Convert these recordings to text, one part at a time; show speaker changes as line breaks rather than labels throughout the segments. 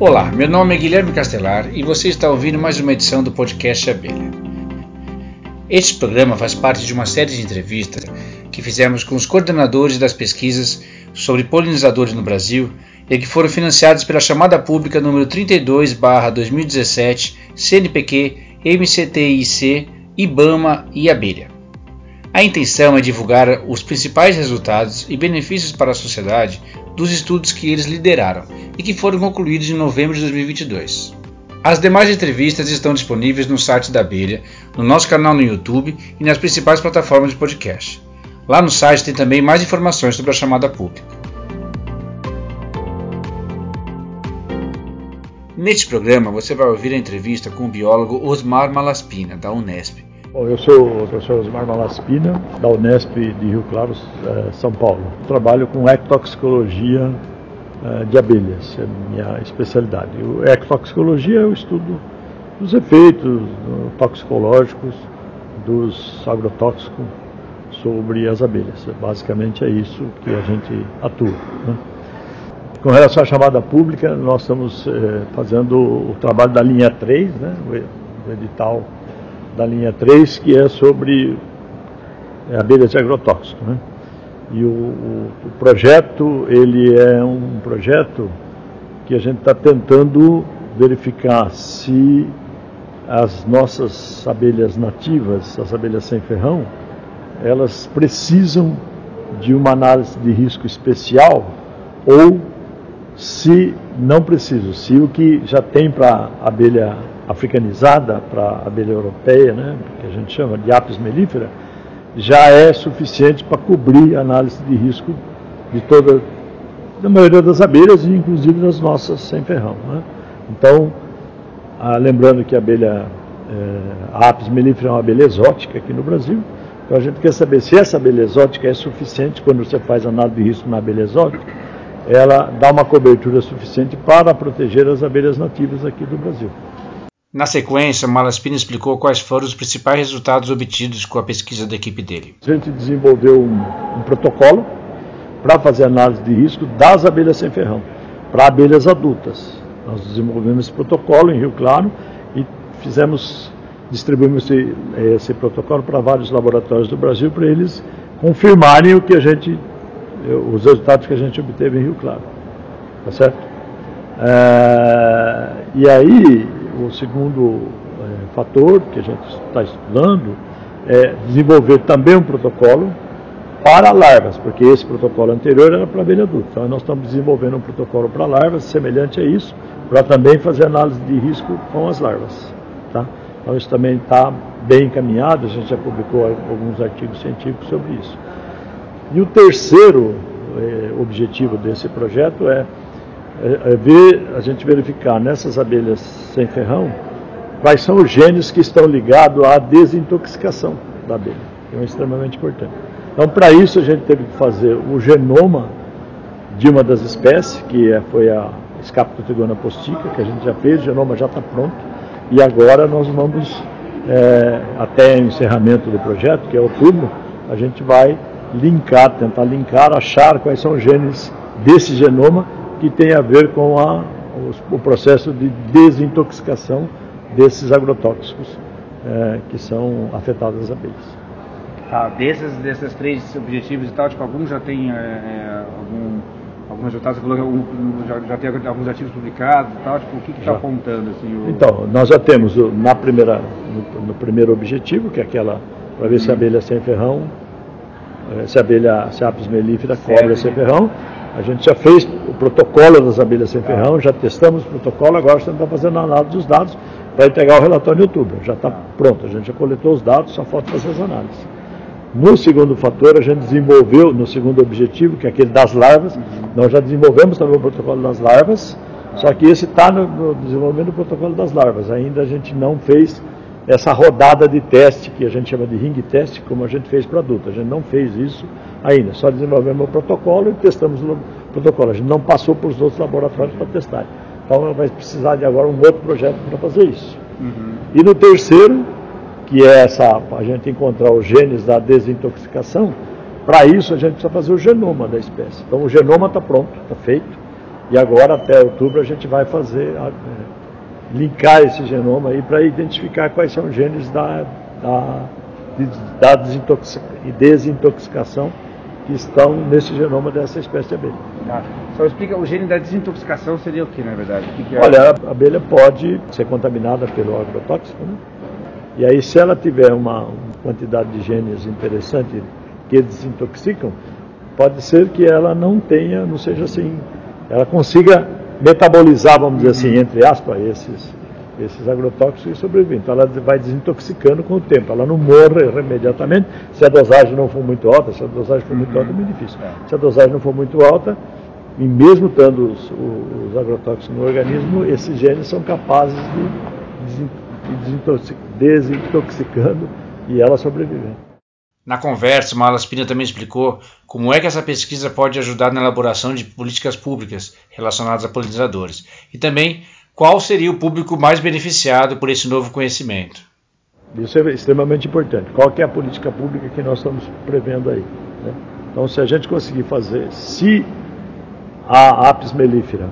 Olá, meu nome é Guilherme Castelar e você está ouvindo mais uma edição do podcast Abelha. Este programa faz parte de uma série de entrevistas que fizemos com os coordenadores das pesquisas sobre polinizadores no Brasil e que foram financiadas pela chamada pública número 32/2017 CNPq, MCTIC, IBAMA e Abelha. A intenção é divulgar os principais resultados e benefícios para a sociedade dos estudos que eles lideraram e que foram concluídos em novembro de 2022. As demais entrevistas estão disponíveis no site da Abelha, no nosso canal no YouTube e nas principais plataformas de podcast. Lá no site tem também mais informações sobre a chamada pública. Neste programa você vai ouvir a entrevista com o biólogo Osmar Malaspina, da Unesp,
Bom, eu sou o professor Osmar Malaspina, da Unesp de Rio Claro, eh, São Paulo. Trabalho com ectoxicologia de abelhas, é minha especialidade. O ectoxicologia é o estudo dos efeitos toxicológicos dos agrotóxicos sobre as abelhas. Basicamente é isso que a gente atua. Né? Com relação à chamada pública, nós estamos eh, fazendo o trabalho da linha 3, né? o edital da linha 3, que é sobre é, abelhas de agrotóxico. Né? E o, o, projeto, ele é um projeto que a gente está tentando verificar se as nossas abelhas nativas, as abelhas sem ferrão, elas precisam de uma análise de risco especial ou se não precisam, se o que já tem para abelha africanizada para abelha europeia, né, que a gente chama de apis mellifera, já é suficiente para cobrir a análise de risco de toda da maioria das abelhas e inclusive das nossas sem ferrão. Né? Então, ah, lembrando que a abelha é, a apis mellifera é uma abelha exótica aqui no Brasil, então a gente quer saber se essa abelha exótica é suficiente quando você faz análise de risco na abelha exótica, ela dá uma cobertura suficiente para proteger as abelhas nativas aqui do Brasil.
Na sequência, Malaspina explicou quais foram os principais resultados obtidos com a pesquisa da equipe dele.
A gente desenvolveu um, um protocolo para fazer análise de risco das abelhas sem ferrão, para abelhas adultas. Nós desenvolvemos esse protocolo em Rio Claro e fizemos, distribuímos esse, esse protocolo para vários laboratórios do Brasil para eles confirmarem o que a gente, os resultados que a gente obteve em Rio Claro. Tá certo? É, e aí o segundo é, fator que a gente está estudando é desenvolver também um protocolo para larvas, porque esse protocolo anterior era para abelha adulta. Então nós estamos desenvolvendo um protocolo para larvas semelhante a isso, para também fazer análise de risco com as larvas. Tá? Então isso também está bem encaminhado, a gente já publicou alguns artigos científicos sobre isso. E o terceiro é, objetivo desse projeto é é, é ver, a gente verificar nessas abelhas sem ferrão quais são os genes que estão ligados à desintoxicação da abelha, que é extremamente importante. Então, para isso, a gente teve que fazer o genoma de uma das espécies, que é, foi a Scaptotrigona postica, que a gente já fez, o genoma já está pronto, e agora nós vamos, é, até o encerramento do projeto, que é outubro, a gente vai linkar, tentar linkar, achar quais são os genes desse genoma que tem a ver com a, o, o, processo de desintoxicação desses agrotóxicos é, que são afetados as abelhas.
Tá, desses, desses três objetivos e tal, tipo, algum já tem é, é algum, algum resultado, você falou que algum, já, já, tem alguns artigos publicados e tal, tipo, o que está apontando? Assim,
o... Então, nós já temos na primeira, no, no primeiro objetivo, que é aquela, para ver hum. se a abelha sem ferrão, é, se a abelha, se a apis mellifera cobra sem ferrão, a gente já fez o protocolo das abelhas sem ferrão, já testamos o protocolo, agora estamos fazendo a análise dos dados para entregar o relatório em outubro. Já está pronto, a gente já coletou os dados, só falta fazer as análises. No segundo fator, a gente desenvolveu, no segundo objetivo, que é aquele das larvas, nós já desenvolvemos também o protocolo das larvas, só que esse está no, no desenvolvimento do protocolo das larvas. Ainda a gente não fez essa rodada de teste, que a gente chama de ring test, como a gente fez para adulto. A gente não fez isso ainda, só desenvolvemos o protocolo e testamos o protocolo. A gente não passou para os outros laboratórios para testar. Então vai precisar de agora um outro projeto para fazer isso. Uhum. E no terceiro, que é essa, a gente encontrar os genes da desintoxicação, para isso a gente precisa fazer o genoma da espécie. Então o genoma está pronto, está feito. E agora, até outubro, a gente vai fazer, é, linkar esse genoma aí para identificar quais são os genes da, da, da desintoxicação que estão nesse genoma dessa espécie de abelha.
Tá. Só explica, o gene da desintoxicação seria o que, na verdade?
Que que é? Olha, a abelha pode ser contaminada pelo agrotóxico, né? E aí, se ela tiver uma, uma quantidade de genes interessante que desintoxicam, pode ser que ela não tenha, não seja assim, ela consiga metabolizar, vamos dizer assim, entre aspas, esses, esses agrotóxicos e sobreviver. Então ela vai desintoxicando com o tempo, ela não morre imediatamente. Se a dosagem não for muito alta, se a dosagem for muito alta é muito difícil. Se a dosagem não for muito alta, e mesmo estando os, os agrotóxicos no organismo, esses genes são capazes de, de desintoxicando e ela sobreviver.
Na conversa, Malaspina também explicou como é que essa pesquisa pode ajudar na elaboração de políticas públicas relacionadas a polinizadores e também qual seria o público mais beneficiado por esse novo conhecimento.
Isso é extremamente importante. Qual é a política pública que nós estamos prevendo aí? Né? Então, se a gente conseguir fazer, se a apis mellifera,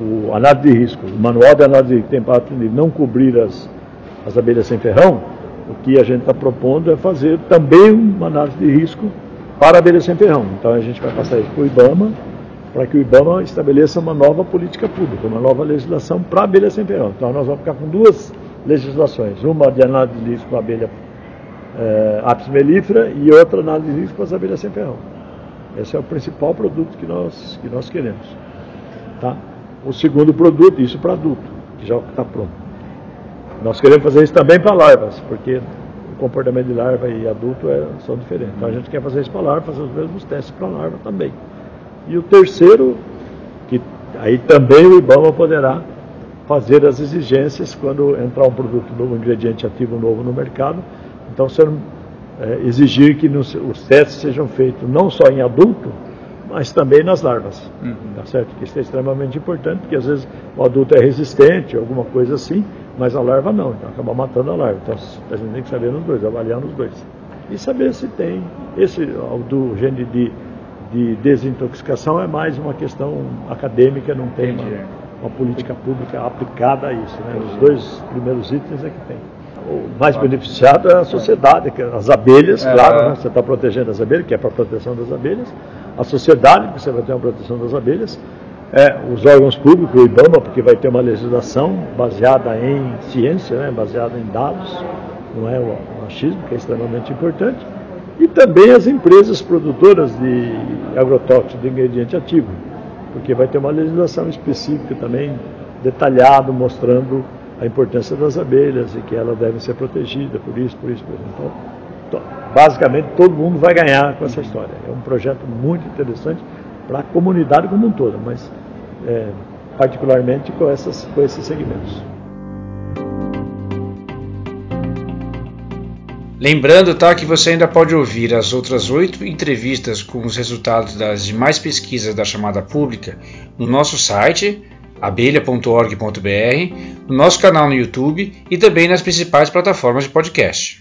o, o análise de risco, o manual de análise de tem para não cobrir as, as abelhas sem ferrão, o que a gente está propondo é fazer também uma análise de risco para abelhas sem ferrão. Então a gente vai passar isso para o IBAMA, para que o IBAMA estabeleça uma nova política pública, uma nova legislação para abelhas sem ferrão. Então nós vamos ficar com duas legislações, uma de análise de risco para a abelha é, apis mellifera e outra análise de risco para as abelhas sem ferrão. Esse é o principal produto que nós, que nós queremos. Tá? O segundo produto, isso para adulto, que já está pronto. Nós queremos fazer isso também para larvas, porque o comportamento de larva e adulto é, são diferentes. Então a gente quer fazer isso para larva, fazer os mesmos testes para larva também. E o terceiro, que aí também o IBAMA poderá fazer as exigências quando entrar um produto novo, um ingrediente ativo novo no mercado. Então, ser, é, exigir que nos, os testes sejam feitos não só em adulto, mas também nas larvas. Uhum. Tá certo? Que isso é extremamente importante, porque às vezes o adulto é resistente, alguma coisa assim, mas a larva não, então acaba matando a larva. Então a gente tem que saber nos dois, avaliar nos dois. E saber se tem. Esse do gene de, de desintoxicação é mais uma questão acadêmica, não tem uma, uma política pública aplicada a isso. Né? Os dois primeiros itens é que tem. O mais beneficiado é a sociedade, é as abelhas, é. claro, né? você está protegendo as abelhas, que é para a proteção das abelhas. A sociedade, que você vai ter uma proteção das abelhas é, os órgãos públicos, o IBAMA, porque vai ter uma legislação baseada em ciência, né, baseada em dados, não é o machismo, que é extremamente importante, e também as empresas produtoras de agrotóxicos, de ingrediente ativo, porque vai ter uma legislação específica também, detalhado, mostrando a importância das abelhas e que elas devem ser protegidas por isso, por isso, por isso. Então, basicamente, todo mundo vai ganhar com essa história. É um projeto muito interessante para a comunidade como um todo, mas é, particularmente com, essas, com esses segmentos.
Lembrando tá, que você ainda pode ouvir as outras oito entrevistas com os resultados das demais pesquisas da chamada pública no nosso site abelha.org.br, no nosso canal no YouTube e também nas principais plataformas de podcast.